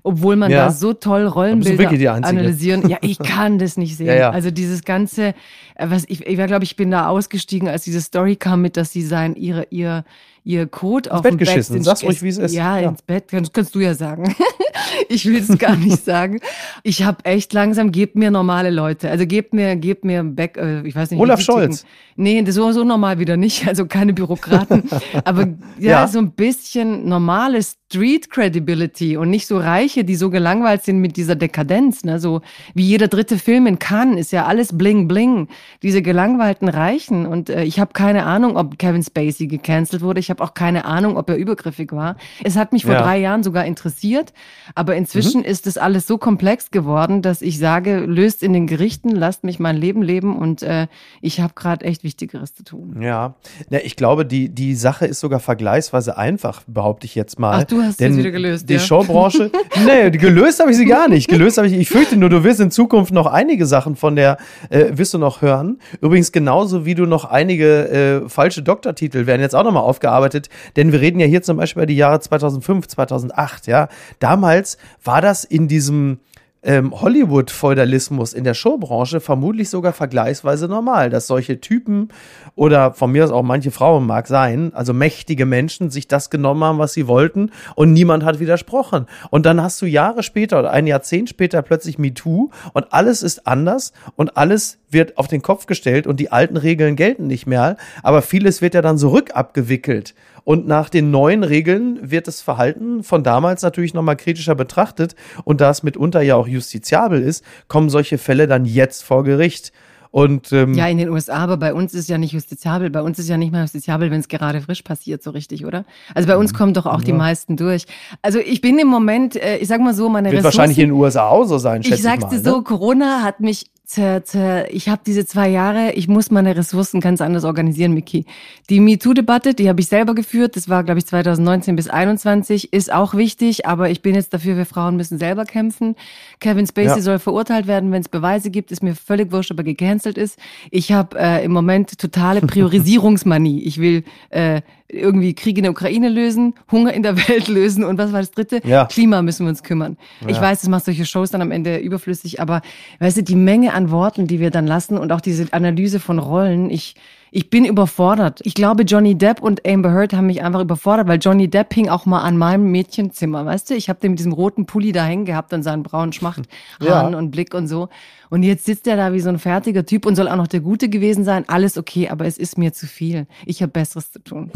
obwohl man ja. da so toll Rollenbilder analysieren. Ja, ich kann das nicht sehen. Ja, also dieses ganze, äh, was ich, ich glaube, ich bin da ausgestiegen, als diese Story kam mit, dass sie sein, ihre, ihr, ihr Code ins auf Bett dem geschissen. Bett Sag's ruhig, wie es ist. Ja, ja, ins Bett, kannst, kannst du ja sagen. ich will es gar nicht sagen. Ich habe echt langsam, gebt mir normale Leute. Also gebt mir, gebt mir Back, äh, ich weiß nicht. Olaf Scholz. Nee, das so, so normal wieder nicht. Also keine Bürokraten. Aber ja, ja, so ein bisschen normales Street Credibility und nicht so Reiche, die so gelangweilt sind mit dieser Dekadenz. Ne? So wie jeder dritte Film in Cannes ist ja alles bling bling. Diese gelangweilten Reichen. Und äh, ich habe keine Ahnung, ob Kevin Spacey gecancelt wurde. Ich habe auch keine Ahnung, ob er übergriffig war. Es hat mich vor ja. drei Jahren sogar interessiert. Aber inzwischen mhm. ist das alles so komplex geworden, dass ich sage, löst in den Gerichten, lasst mich mein Leben leben und äh, ich habe gerade echt Wichtigeres zu tun. Ja. ja, ich glaube, die, die Sache ist sogar vergleichsweise einfach, behaupte ich jetzt mal. Ach, du hast Denn wieder gelöst. Die ja. Showbranche, nee, gelöst habe ich sie gar nicht. Gelöst habe ich, ich fürchte nur, du wirst in Zukunft noch einige Sachen von der, äh, wirst du noch hören. Übrigens genauso wie du noch einige äh, falsche Doktortitel werden jetzt auch nochmal aufgearbeitet, denn wir reden ja hier zum Beispiel über die Jahre 2005, 2008, ja. Damals war das in diesem ähm, Hollywood-Feudalismus in der Showbranche vermutlich sogar vergleichsweise normal, dass solche Typen oder von mir aus auch manche Frauen mag sein, also mächtige Menschen sich das genommen haben, was sie wollten und niemand hat widersprochen. Und dann hast du Jahre später oder ein Jahrzehnt später plötzlich MeToo und alles ist anders und alles wird auf den Kopf gestellt und die alten Regeln gelten nicht mehr, aber vieles wird ja dann so rückabgewickelt. Und nach den neuen Regeln wird das Verhalten von damals natürlich nochmal kritischer betrachtet. Und da es mitunter ja auch justiziabel ist, kommen solche Fälle dann jetzt vor Gericht. Und, ähm, ja, in den USA, aber bei uns ist ja nicht justiziabel. Bei uns ist ja nicht mal justiziabel, wenn es gerade frisch passiert, so richtig, oder? Also bei uns mhm. kommen doch auch ja. die meisten durch. Also ich bin im Moment, äh, ich sag mal so, meine Wird Ressourcen, wahrscheinlich in den USA auch so sein, schätze ich sag's ich mal, dir so, ne? Corona hat mich ich habe diese zwei Jahre, ich muss meine Ressourcen ganz anders organisieren, Miki. Die MeToo-Debatte, die habe ich selber geführt, das war, glaube ich, 2019 bis 21, ist auch wichtig, aber ich bin jetzt dafür, wir Frauen müssen selber kämpfen. Kevin Spacey ja. soll verurteilt werden, wenn es Beweise gibt, ist mir völlig wurscht, ob er gecancelt ist. Ich habe äh, im Moment totale Priorisierungsmanie. Ich will äh, irgendwie Krieg in der Ukraine lösen, Hunger in der Welt lösen und was war das dritte? Ja. Klima müssen wir uns kümmern. Ja. Ich weiß, das macht solche Shows dann am Ende überflüssig, aber weißt du, die Menge an Worten, die wir dann lassen und auch diese Analyse von Rollen, ich, ich bin überfordert. Ich glaube, Johnny Depp und Amber Heard haben mich einfach überfordert, weil Johnny Depp hing auch mal an meinem Mädchenzimmer, weißt du? Ich habe den mit diesem roten Pulli da hängen gehabt und seinen braunen Schmachthaaren ja. und Blick und so. Und jetzt sitzt er da wie so ein fertiger Typ und soll auch noch der Gute gewesen sein. Alles okay, aber es ist mir zu viel. Ich habe Besseres zu tun.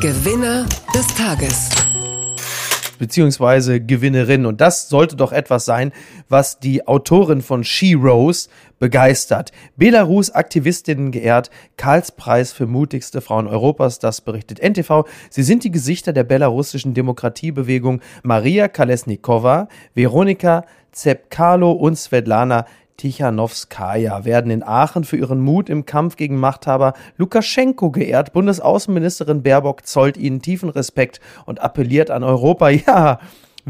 Gewinner des Tages beziehungsweise Gewinnerin. Und das sollte doch etwas sein, was die Autorin von She Rose begeistert. Belarus-Aktivistinnen geehrt, Karlspreis für mutigste Frauen Europas, das berichtet NTV. Sie sind die Gesichter der belarussischen Demokratiebewegung Maria Kalesnikova, Veronika Zepkalo und Svetlana Tichanowskaja werden in Aachen für ihren Mut im Kampf gegen Machthaber Lukaschenko geehrt. Bundesaußenministerin Baerbock zollt ihnen tiefen Respekt und appelliert an Europa. Ja,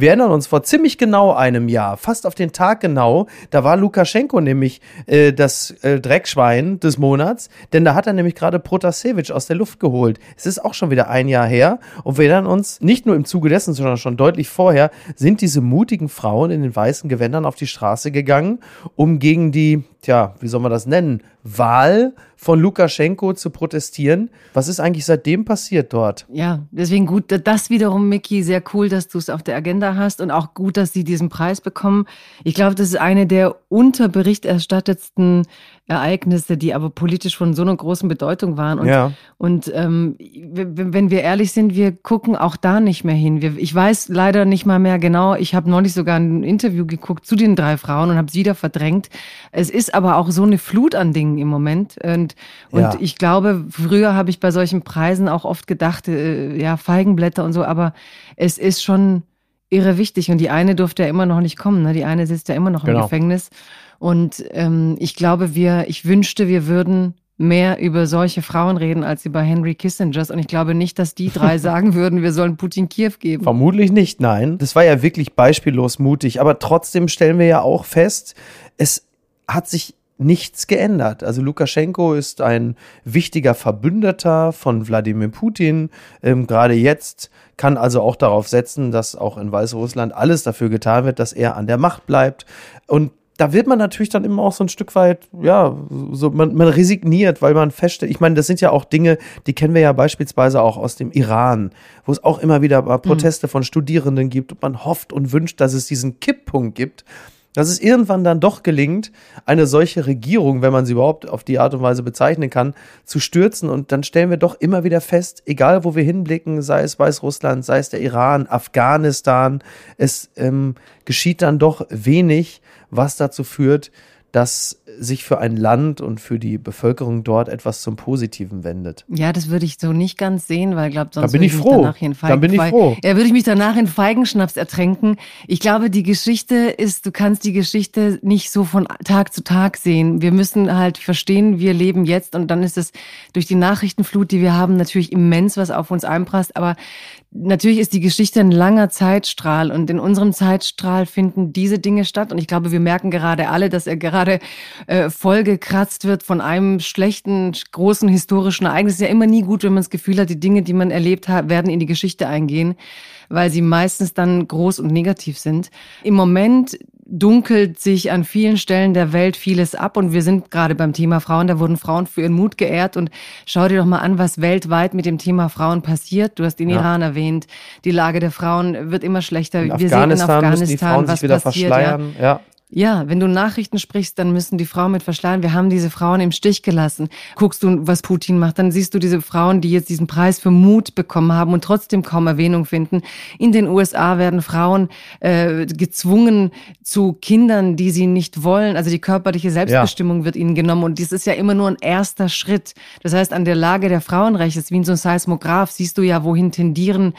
wir erinnern uns vor ziemlich genau einem Jahr, fast auf den Tag genau, da war Lukaschenko nämlich äh, das äh, Dreckschwein des Monats, denn da hat er nämlich gerade Protasevich aus der Luft geholt. Es ist auch schon wieder ein Jahr her und wir erinnern uns, nicht nur im Zuge dessen, sondern schon deutlich vorher, sind diese mutigen Frauen in den weißen Gewändern auf die Straße gegangen, um gegen die, tja, wie soll man das nennen, Wahl von Lukaschenko zu protestieren. Was ist eigentlich seitdem passiert dort? Ja, deswegen gut, das wiederum, Miki, sehr cool, dass du es auf der Agenda hast und auch gut, dass sie diesen Preis bekommen. Ich glaube, das ist eine der unterberichterstattetsten Ereignisse, die aber politisch von so einer großen Bedeutung waren. Und, ja. und ähm, wenn wir ehrlich sind, wir gucken auch da nicht mehr hin. Wir, ich weiß leider nicht mal mehr genau. Ich habe neulich sogar ein Interview geguckt zu den drei Frauen und habe es wieder verdrängt. Es ist aber auch so eine Flut an Dingen im Moment. Und, und ja. ich glaube, früher habe ich bei solchen Preisen auch oft gedacht, äh, ja, Feigenblätter und so, aber es ist schon irre wichtig. Und die eine durfte ja immer noch nicht kommen. Ne? Die eine sitzt ja immer noch genau. im Gefängnis. Und ähm, ich glaube, wir, ich wünschte, wir würden mehr über solche Frauen reden als über Henry Kissingers. Und ich glaube nicht, dass die drei sagen würden, wir sollen Putin Kiew geben. Vermutlich nicht, nein. Das war ja wirklich beispiellos mutig. Aber trotzdem stellen wir ja auch fest, es hat sich nichts geändert. Also Lukaschenko ist ein wichtiger Verbündeter von Wladimir Putin. Ähm, Gerade jetzt kann also auch darauf setzen, dass auch in Weißrussland alles dafür getan wird, dass er an der Macht bleibt. Und da wird man natürlich dann immer auch so ein Stück weit, ja, so man, man resigniert, weil man feststellt, ich meine, das sind ja auch Dinge, die kennen wir ja beispielsweise auch aus dem Iran, wo es auch immer wieder mal Proteste mhm. von Studierenden gibt und man hofft und wünscht, dass es diesen Kipppunkt gibt, dass es irgendwann dann doch gelingt, eine solche Regierung, wenn man sie überhaupt auf die Art und Weise bezeichnen kann, zu stürzen. Und dann stellen wir doch immer wieder fest, egal wo wir hinblicken, sei es Weißrussland, sei es der Iran, Afghanistan, es ähm, geschieht dann doch wenig, was dazu führt, dass sich für ein Land und für die Bevölkerung dort etwas zum Positiven wendet. Ja, das würde ich so nicht ganz sehen, weil ich glaube, sonst da bin ich froh. da bin ich froh. Ja, würde ich mich danach in Feigenschnaps ertränken. Ich glaube, die Geschichte ist, du kannst die Geschichte nicht so von Tag zu Tag sehen. Wir müssen halt verstehen, wir leben jetzt und dann ist es durch die Nachrichtenflut, die wir haben, natürlich immens, was auf uns einprasst. Aber natürlich ist die Geschichte ein langer Zeitstrahl und in unserem Zeitstrahl finden diese Dinge statt. Und ich glaube, wir merken gerade alle, dass er gerade äh, vollgekratzt wird von einem schlechten, großen historischen Ereignis. Es ist ja immer nie gut, wenn man das Gefühl hat, die Dinge, die man erlebt hat, werden in die Geschichte eingehen, weil sie meistens dann groß und negativ sind. Im Moment dunkelt sich an vielen Stellen der Welt vieles ab und wir sind gerade beim Thema Frauen, da wurden Frauen für ihren Mut geehrt und schau dir doch mal an, was weltweit mit dem Thema Frauen passiert. Du hast den ja. Iran erwähnt, die Lage der Frauen wird immer schlechter. In wir sehen in Afghanistan, was passiert. Ja. ja. Ja, wenn du Nachrichten sprichst, dann müssen die Frauen mit verschleiern. Wir haben diese Frauen im Stich gelassen. Guckst du, was Putin macht, dann siehst du diese Frauen, die jetzt diesen Preis für Mut bekommen haben und trotzdem kaum Erwähnung finden. In den USA werden Frauen äh, gezwungen zu Kindern, die sie nicht wollen. Also die körperliche Selbstbestimmung ja. wird ihnen genommen. Und dies ist ja immer nur ein erster Schritt. Das heißt, an der Lage der Frauenrechte, wie in so einem Seismograph, siehst du ja, wohin tendieren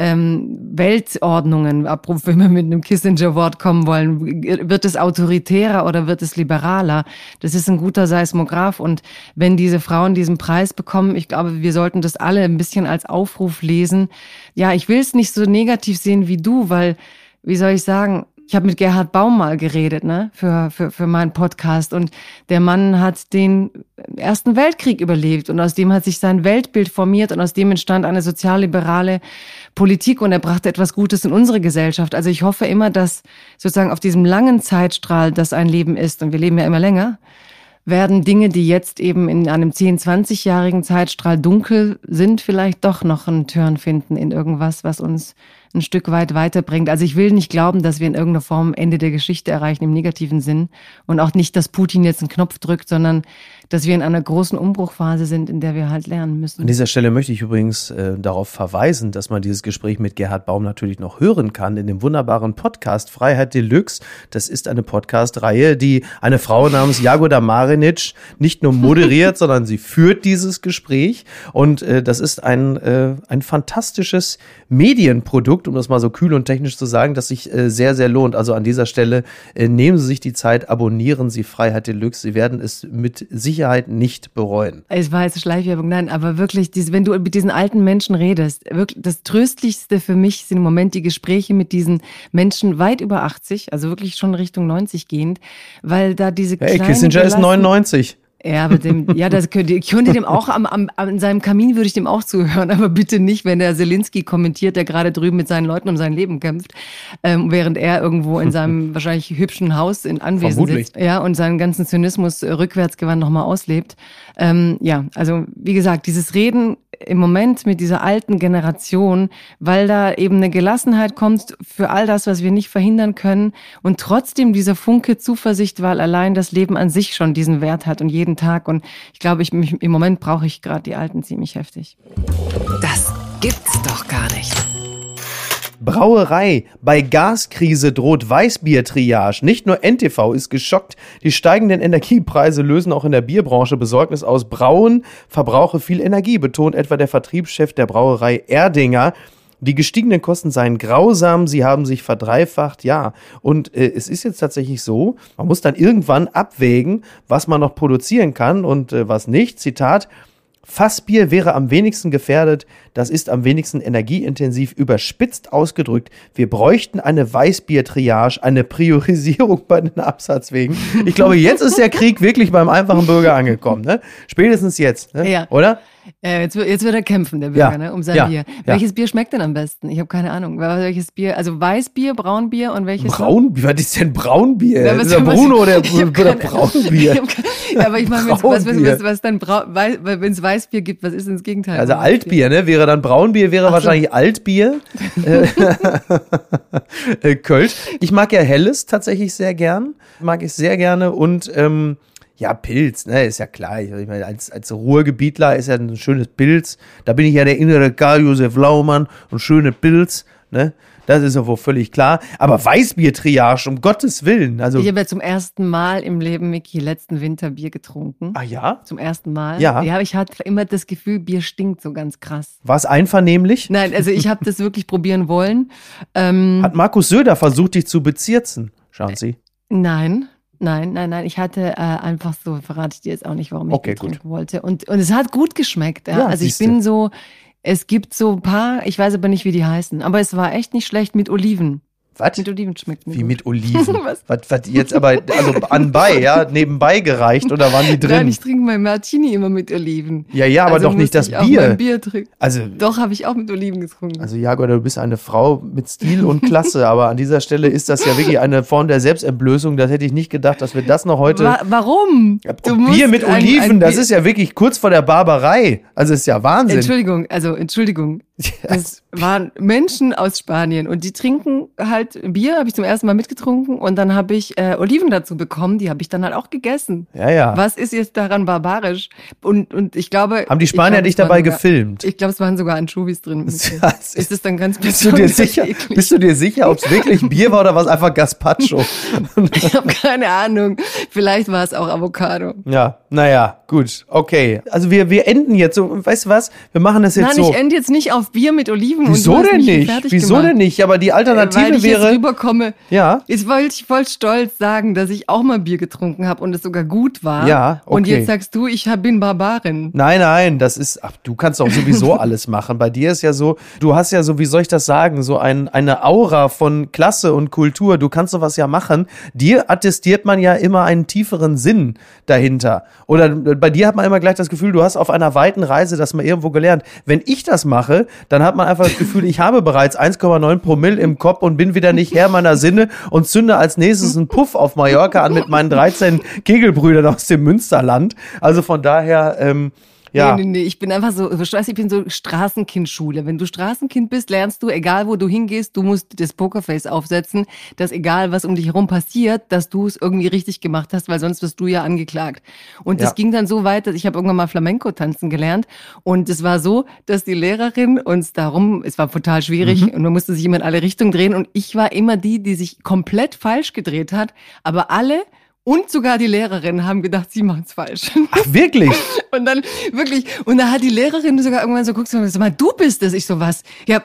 ähm, Weltordnungen, wenn wir mit einem Kissinger-Wort kommen wollen, wird es autoritärer oder wird es liberaler? Das ist ein guter Seismograph. Und wenn diese Frauen diesen Preis bekommen, ich glaube, wir sollten das alle ein bisschen als Aufruf lesen. Ja, ich will es nicht so negativ sehen wie du, weil, wie soll ich sagen, ich habe mit Gerhard Baum mal geredet, ne, für, für, für meinen Podcast. Und der Mann hat den Ersten Weltkrieg überlebt und aus dem hat sich sein Weltbild formiert und aus dem entstand eine sozialliberale Politik und er brachte etwas Gutes in unsere Gesellschaft. Also ich hoffe immer, dass sozusagen auf diesem langen Zeitstrahl, das ein Leben ist, und wir leben ja immer länger, werden Dinge, die jetzt eben in einem 10-, 20-jährigen Zeitstrahl dunkel sind, vielleicht doch noch einen Turn finden in irgendwas, was uns ein Stück weit weiterbringt. Also ich will nicht glauben, dass wir in irgendeiner Form Ende der Geschichte erreichen im negativen Sinn und auch nicht, dass Putin jetzt einen Knopf drückt, sondern dass wir in einer großen Umbruchphase sind, in der wir halt lernen müssen. An dieser Stelle möchte ich übrigens äh, darauf verweisen, dass man dieses Gespräch mit Gerhard Baum natürlich noch hören kann in dem wunderbaren Podcast Freiheit Deluxe. Das ist eine Podcast-Reihe, die eine Frau namens Jagoda Marinic nicht nur moderiert, sondern sie führt dieses Gespräch. Und äh, das ist ein, äh, ein fantastisches Medienprodukt, um das mal so kühl und technisch zu sagen, das sich äh, sehr, sehr lohnt. Also an dieser Stelle äh, nehmen Sie sich die Zeit, abonnieren Sie Freiheit Deluxe. Sie werden es mit Sicherheit Sicherheit nicht bereuen. Es war jetzt Schleichwerbung, nein, aber wirklich, wenn du mit diesen alten Menschen redest, wirklich das Tröstlichste für mich sind im Moment die Gespräche mit diesen Menschen weit über 80, also wirklich schon Richtung 90 gehend, weil da diese Hey, Kissinger ist 99. Ja, aber dem, ja, das könnte, ich könnte dem auch am, am, an seinem Kamin würde ich dem auch zuhören, aber bitte nicht, wenn der Zelensky kommentiert, der gerade drüben mit seinen Leuten um sein Leben kämpft, ähm, während er irgendwo in seinem wahrscheinlich hübschen Haus in Anwesen Vermutlich. sitzt, ja, und seinen ganzen Zynismus äh, rückwärtsgewandt nochmal auslebt. Ähm, ja, also wie gesagt, dieses Reden im Moment mit dieser alten Generation, weil da eben eine Gelassenheit kommt für all das, was wir nicht verhindern können und trotzdem dieser Funke Zuversicht, weil allein das Leben an sich schon diesen Wert hat und jeden Tag. Und ich glaube, ich, im Moment brauche ich gerade die Alten ziemlich heftig. Das gibt's doch gar nicht. Brauerei. Bei Gaskrise droht Weißbier-Triage. Nicht nur NTV ist geschockt. Die steigenden Energiepreise lösen auch in der Bierbranche Besorgnis aus. Brauen verbrauche viel Energie, betont etwa der Vertriebschef der Brauerei Erdinger. Die gestiegenen Kosten seien grausam, sie haben sich verdreifacht, ja. Und äh, es ist jetzt tatsächlich so, man muss dann irgendwann abwägen, was man noch produzieren kann und äh, was nicht. Zitat, Fassbier wäre am wenigsten gefährdet, das ist am wenigsten energieintensiv überspitzt ausgedrückt. Wir bräuchten eine Weißbier-Triage, eine Priorisierung bei den Absatzwegen. Ich glaube, jetzt ist der Krieg wirklich beim einfachen Bürger angekommen, ne? Spätestens jetzt, ne? Ja. oder? Äh, jetzt, wird- jetzt wird er kämpfen, der Bürger, Ja, ne, um sein ja, Bier. ja. Welches Bier schmeckt denn am besten? Ich habe keine Ahnung. Welches Bier? Also Weißbier, Braunbier und welches? Braunbier, was ist denn Braunbier? Ja, ist der Bruno oder, oder Braunbier? Keine- Ja, aber ich meine, was, was, was, dann wenn es Weißbier gibt, was ist denn das Gegenteil? Also? Altbier, ne? Wäre dann Braunbier, wäre Ach so. wahrscheinlich Altbier. Äh, äh, Kölsch. Ich mag ja Helles tatsächlich sehr gern. Mag ich sehr gerne. Und ähm, ja, Pilz, ne, ist ja klar. Ich meine, als, als Ruhrgebietler ist ja ein schönes Pilz. Da bin ich ja der innere Karl-Josef Laumann und schöne Pilz, ne? Das ist ja wohl völlig klar. Aber Weißbier-Triage, um Gottes Willen. Also, Ich habe ja zum ersten Mal im Leben, Micky, letzten Winter Bier getrunken. ah ja? Zum ersten Mal. Ja. Ja, ich hatte immer das Gefühl, Bier stinkt so ganz krass. War es einvernehmlich? Nein, also ich habe das wirklich probieren wollen. Ähm, Hat Markus Söder versucht, dich zu bezirzen? Schauen Sie. Nein, nein, nein, nein. Ich hatte äh, einfach so, verrate ich dir jetzt auch nicht, warum ich Okay, trinken wollte. Und, und es hat gut geschmeckt. Ja? Ja, also ich bin so, es gibt so ein paar, ich weiß aber nicht, wie die heißen, aber es war echt nicht schlecht mit Oliven. Was? Mit Oliven schmeckt mir Wie gut. mit Oliven? Was? was? Was jetzt aber, also anbei, ja, nebenbei gereicht oder waren die Nein, drin? ich trinke mein Martini immer mit Oliven. Ja, ja, aber Also doch nicht das ich auch Bier. Mein Bier trinken. Also, Doch, habe ich auch mit Oliven getrunken. also Jaguar, du bist eine Frau mit Stil und Klasse, aber an dieser Stelle ist das ja wirklich eine Form der Selbstentblößung. Das hätte ich nicht gedacht, dass wir das noch heute. Wa warum? Du Bier mit ein- Oliven, ein das Bier- ist ja wirklich kurz vor der Barbarei. Also ist ja Wahnsinn. Entschuldigung, also Entschuldigung. Das waren Menschen aus Spanien und die trinken halt Bier, habe ich zum ersten Mal mitgetrunken und dann habe ich äh, Oliven dazu bekommen, die habe ich dann halt auch gegessen. Ja, ja. Was ist jetzt daran barbarisch? Und, und ich glaube. Haben die Spanier glaube, dich dabei sogar, gefilmt? Ich glaube, es waren sogar Anchovies drin. Ja, es ist es dann ganz Bist du dir sicher? eklig? Bist du dir sicher, ob es wirklich Bier war oder war es einfach Gazpacho? Ich habe keine Ahnung. Vielleicht war es auch Avocado. Ja, naja, gut, okay. Also wir, wir enden jetzt so, weißt du was? Wir machen das jetzt Nein, so. ich ende jetzt nicht auf Bier mit Oliven. Wieso und du denn nicht? Wieso gemacht. denn nicht? Aber die Weil Alternative ich jetzt wäre. rüberkomme. Ja. Jetzt wollte ich voll stolz sagen, dass ich auch mal Bier getrunken habe und es sogar gut war. Ja, Und okay. jetzt sagst du, ich bin Barbarin. Nein, nein, das ist, ach, du kannst doch sowieso alles machen. Bei dir ist ja so, du hast ja so, wie soll ich das sagen, so ein, eine Aura von Klasse und Kultur. Du kannst sowas ja machen. Dir attestiert man ja immer einen tieferen Sinn dahinter. Oder bei dir hat man immer gleich das Gefühl, du hast auf einer weiten Reise das mal irgendwo gelernt. Wenn ich das mache, dann hat man einfach das Gefühl, ich habe bereits 1,9 Promille im Kopf und bin wieder nicht Herr meiner Sinne und zünde als nächstes einen Puff auf Mallorca an mit meinen 13 Kegelbrüdern aus dem Münsterland. Also von daher, ähm, ja. Nee, nee, nee, ich bin einfach so, ich weiß, ich bin so Straßenkindschule. Wenn du Straßenkind bist, lernst du, egal wo du hingehst, du musst das Pokerface aufsetzen, dass egal was um dich herum passiert, dass du es irgendwie richtig gemacht hast, weil sonst wirst du ja angeklagt. Und das Ja. ging dann so weit, dass ich habe irgendwann mal Flamenco tanzen gelernt und es war so, dass die Lehrerin uns darum, es war total schwierig Mhm. und man musste sich immer in alle Richtungen drehen und ich war immer die, die sich komplett falsch gedreht hat, aber alle und sogar die Lehrerin haben gedacht, sie machen's falsch. Ach, wirklich? Und dann wirklich, und da hat die Lehrerin sogar irgendwann so guckt, so, sag mal, du bist es. Ich so, was? Ja,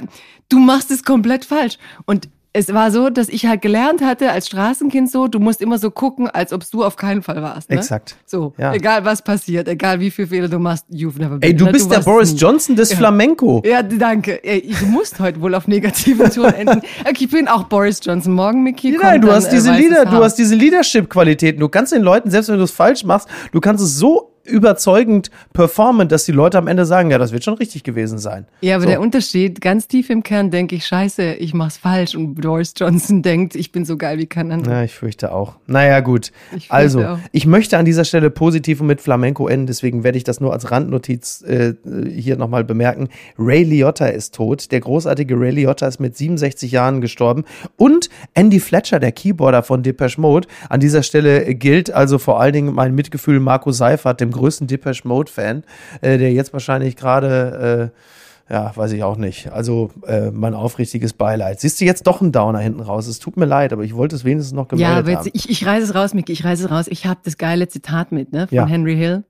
du machst es komplett falsch. Und es war so, dass ich halt gelernt hatte als Straßenkind so, du musst immer so gucken, als ob du auf keinen Fall warst. Ne? Exakt. So, Ja. egal was passiert, egal wie viele Fehler du machst, you've never been. Ey, du Ne? bist der warst Boris nie. Johnson des Ja. Flamenco. Ja, danke. Ey, du musst heute wohl auf negativen Touren enden. Okay, ich bin auch Boris Johnson. Morgen, Mickey, Ja, Nein, du dann, hast diese äh, Leader, du hast diese Leadership-Qualitäten. Du kannst den Leuten, selbst wenn du es falsch machst, du kannst es so überzeugend performen, dass die Leute am Ende sagen, ja, das wird schon richtig gewesen sein. Ja, aber so. der Unterschied, ganz tief im Kern denke ich, scheiße, ich mach's falsch. Und Boris Johnson denkt, ich bin so geil wie kein anderer. Ja, ich fürchte auch. Naja, gut. Ich also, auch. ich möchte an dieser Stelle positiv und mit Flamenco enden, deswegen werde ich das nur als Randnotiz äh, hier nochmal bemerken. Ray Liotta ist tot. Der großartige Ray Liotta ist mit 67 Jahren gestorben. Und Andy Fletcher, der Keyboarder von Depeche Mode. An dieser Stelle gilt also vor allen Dingen mein Mitgefühl Marco Seifert, dem größten Depeche Mode-Fan, äh, der jetzt wahrscheinlich gerade. Äh, ja, weiß ich auch nicht. Also äh, mein aufrichtiges Beileid. Siehst du jetzt doch einen Downer hinten raus? Es tut mir leid, aber ich wollte es wenigstens noch gemeldet Ja, aber jetzt, haben. ich, ich reiße es raus, Micky, ich reiße es raus. Ich habe das geile Zitat mit, ne, von Ja. Henry Hill.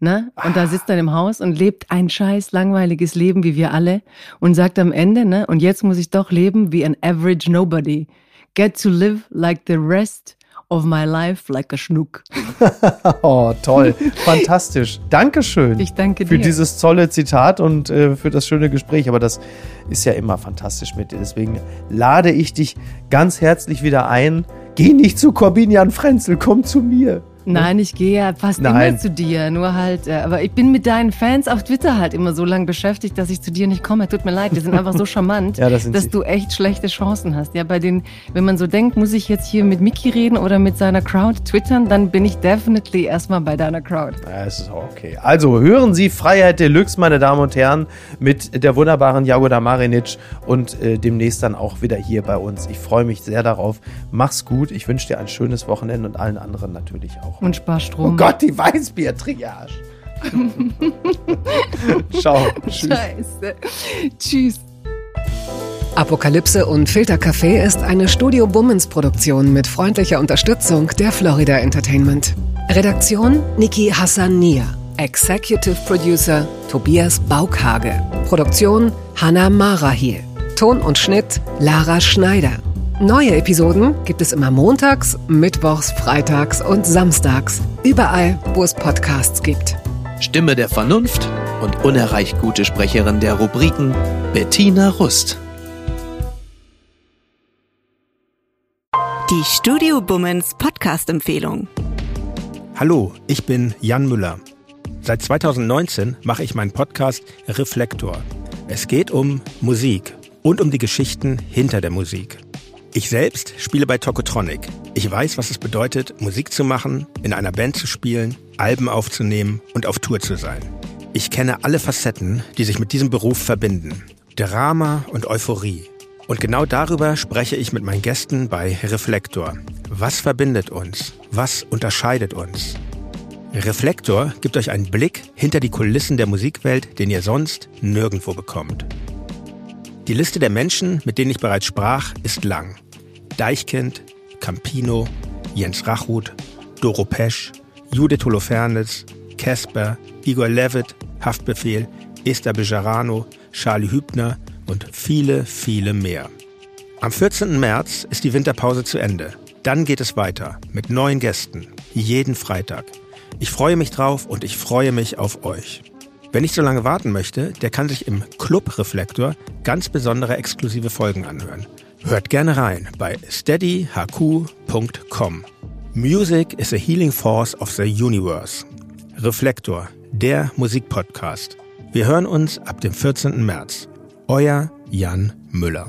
Ne? Und da sitzt er im Haus und lebt ein scheiß langweiliges Leben wie wir alle und sagt am Ende, ne, und jetzt muss ich doch leben wie ein average nobody. Get to live like the rest of my life like a schnuck. oh, toll. Fantastisch. Dankeschön. Ich danke Für dir. dieses tolle Zitat und äh, für das schöne Gespräch. Aber das ist ja immer fantastisch mit dir. Deswegen lade ich dich ganz herzlich wieder ein. Geh nicht zu Corbinian Frenzel, komm zu mir. Nein, ich gehe ja fast Nein. immer zu dir, nur halt, äh, aber ich bin mit deinen Fans auf Twitter halt immer so lange beschäftigt, dass ich zu dir nicht komme. Tut mir leid, die sind einfach so charmant, Ja, das dass sie. du echt schlechte Chancen hast. Ja, bei den, wenn man so denkt, muss ich jetzt hier mit Mickey reden oder mit seiner Crowd twittern, dann bin ich definitely erstmal bei deiner Crowd. Ja, es ist auch okay. Also hören Sie Freiheit Deluxe, meine Damen und Herren, mit der wunderbaren Jagoda Marinic und äh, demnächst dann auch wieder hier bei uns. Ich freue mich sehr darauf. Mach's gut. Ich wünsche dir ein schönes Wochenende und allen anderen natürlich auch. Und spar Strom. Oh Gott, die Weißbier-Triage. Ciao. Tschüss. Scheiße. Tschüss. Apokalypse und Filtercafé ist eine Studio Bummens Produktion mit freundlicher Unterstützung der Florida Entertainment. Redaktion Niki Hassania. Executive Producer Tobias Baukhage. Produktion Hanna Marahiel. Ton und Schnitt Lara Schneider. Neue Episoden gibt es immer montags, mittwochs, freitags und samstags. Überall, wo es Podcasts gibt. Stimme der Vernunft und unerreicht gute Sprecherin der Rubriken Bettina Rust. Die Studio Bummens Podcast-Empfehlung. Hallo, ich bin Jan Müller. Seit 2019 mache ich meinen Podcast Reflektor. Es geht um Musik und um die Geschichten hinter der Musik. Ich selbst spiele bei Tokotronic. Ich weiß, was es bedeutet, Musik zu machen, in einer Band zu spielen, Alben aufzunehmen und auf Tour zu sein. Ich kenne alle Facetten, die sich mit diesem Beruf verbinden. Drama und Euphorie. Und genau darüber spreche ich mit meinen Gästen bei Reflektor. Was verbindet uns? Was unterscheidet uns? Reflektor gibt euch einen Blick hinter die Kulissen der Musikwelt, den ihr sonst nirgendwo bekommt. Die Liste der Menschen, mit denen ich bereits sprach, ist lang. Deichkind, Campino, Jens Rachut, Doro Pesch, Judith Holofernes, Casper, Igor Levitt, Haftbefehl, Esther Bejarano, Charlie Hübner und viele, viele mehr. Am 14. März ist die Winterpause zu Ende. Dann geht es weiter mit neuen Gästen, jeden Freitag. Ich freue mich drauf und ich freue mich auf euch. Wer nicht so lange warten möchte, der kann sich im Club Reflektor ganz besondere exklusive Folgen anhören. Hört gerne rein bei steadyhq.com. Music is a healing force of the universe. Reflektor, der Musikpodcast. Wir hören uns ab dem 14. März. Euer Jan Müller.